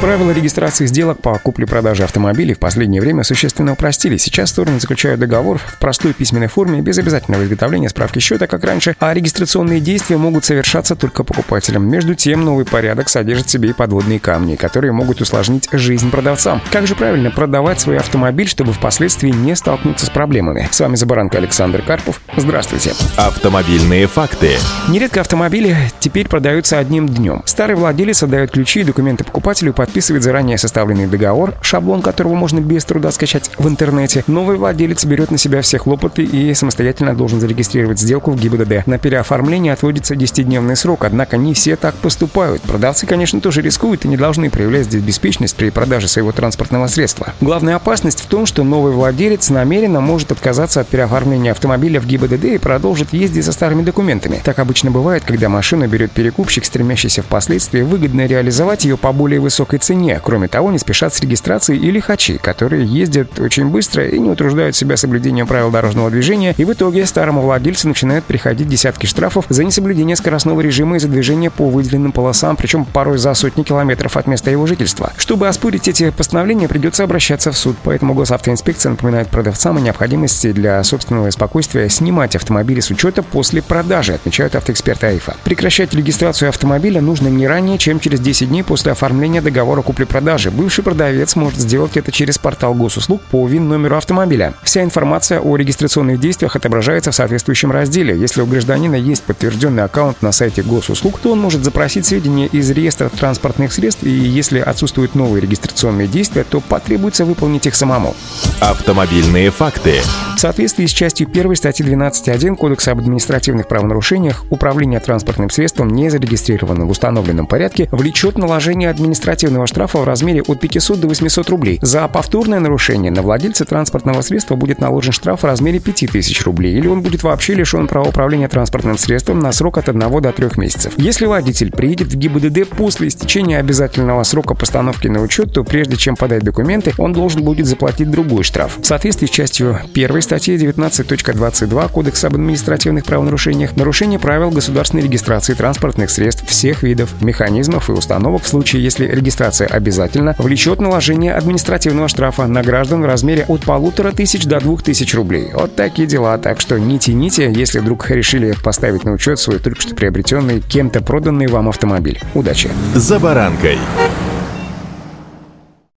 Правила регистрации сделок по купле-продаже автомобилей в последнее время существенно упростили. Сейчас стороны заключают договор в простой письменной форме, без обязательного изготовления справки счета, как раньше, а регистрационные действия могут совершаться только покупателям. Между тем, новый порядок содержит в себе и подводные камни, которые могут усложнить жизнь продавцам. Как же правильно продавать свой автомобиль, чтобы впоследствии не столкнуться с проблемами? С вами Забаранка Александр Карпов. Здравствуйте. Автомобильные факты. Нередко автомобили теперь продаются одним днем. Старый владелец отдает ключи и документы покупателю по подписывает заранее составленный договор, шаблон которого можно без труда скачать в интернете. Новый владелец берет на себя все хлопоты и самостоятельно должен зарегистрировать сделку в ГИБДД. На переоформление отводится 10-дневный срок, однако не все так поступают. Продавцы, конечно, тоже рискуют и не должны проявлять здесь беспечность при продаже своего транспортного средства. Главная опасность в том, что новый владелец намеренно может отказаться от переоформления автомобиля в ГИБДД и продолжит ездить со старыми документами. Так обычно бывает, когда машину берет перекупщик, стремящийся впоследствии выгодно реализовать ее по более высокой высокой цене. Кроме того, не спешат с регистрацией и лихачи, которые ездят очень быстро и не утруждают себя соблюдением правил дорожного движения, и в итоге старому владельцу начинают приходить десятки штрафов за несоблюдение скоростного режима и за движение по выделенным полосам, причем порой за сотни километров от места его жительства. Чтобы оспорить эти постановления, придется обращаться в суд, поэтому госавтоинспекция напоминает продавцам о необходимости для собственного спокойствия снимать автомобили с учета после продажи, отмечают автоэксперты АИФа. Прекращать регистрацию автомобиля нужно не ранее, чем через 10 дней после оформления договора договора купли-продажи, бывший продавец может сделать это через портал госуслуг по ВИН-номеру автомобиля. Вся информация о регистрационных действиях отображается в соответствующем разделе. Если у гражданина есть подтвержденный аккаунт на сайте госуслуг, то он может запросить сведения из реестра транспортных средств, и если отсутствуют новые регистрационные действия, то потребуется выполнить их самому. Автомобильные факты. В соответствии с частью 1 статьи 12.1 Кодекса об административных правонарушениях, управление транспортным средством, не зарегистрированным в установленном порядке, влечет наложение административного административного штрафа в размере от 500 до 800 рублей. За повторное нарушение на владельца транспортного средства будет наложен штраф в размере 5000 рублей, или он будет вообще лишен права управления транспортным средством на срок от 1 до 3 месяцев. Если водитель приедет в ГИБДД после истечения обязательного срока постановки на учет, то прежде чем подать документы, он должен будет заплатить другой штраф. В соответствии с частью 1 статьи 19.22 Кодекса об административных правонарушениях, нарушение правил государственной регистрации транспортных средств всех видов, механизмов и установок в случае, если регистрация регистрация обязательно, влечет наложение административного штрафа на граждан в размере от полутора тысяч до двух тысяч рублей. Вот такие дела, так что не тяните, если вдруг решили поставить на учет свой только что приобретенный кем-то проданный вам автомобиль. Удачи! За баранкой.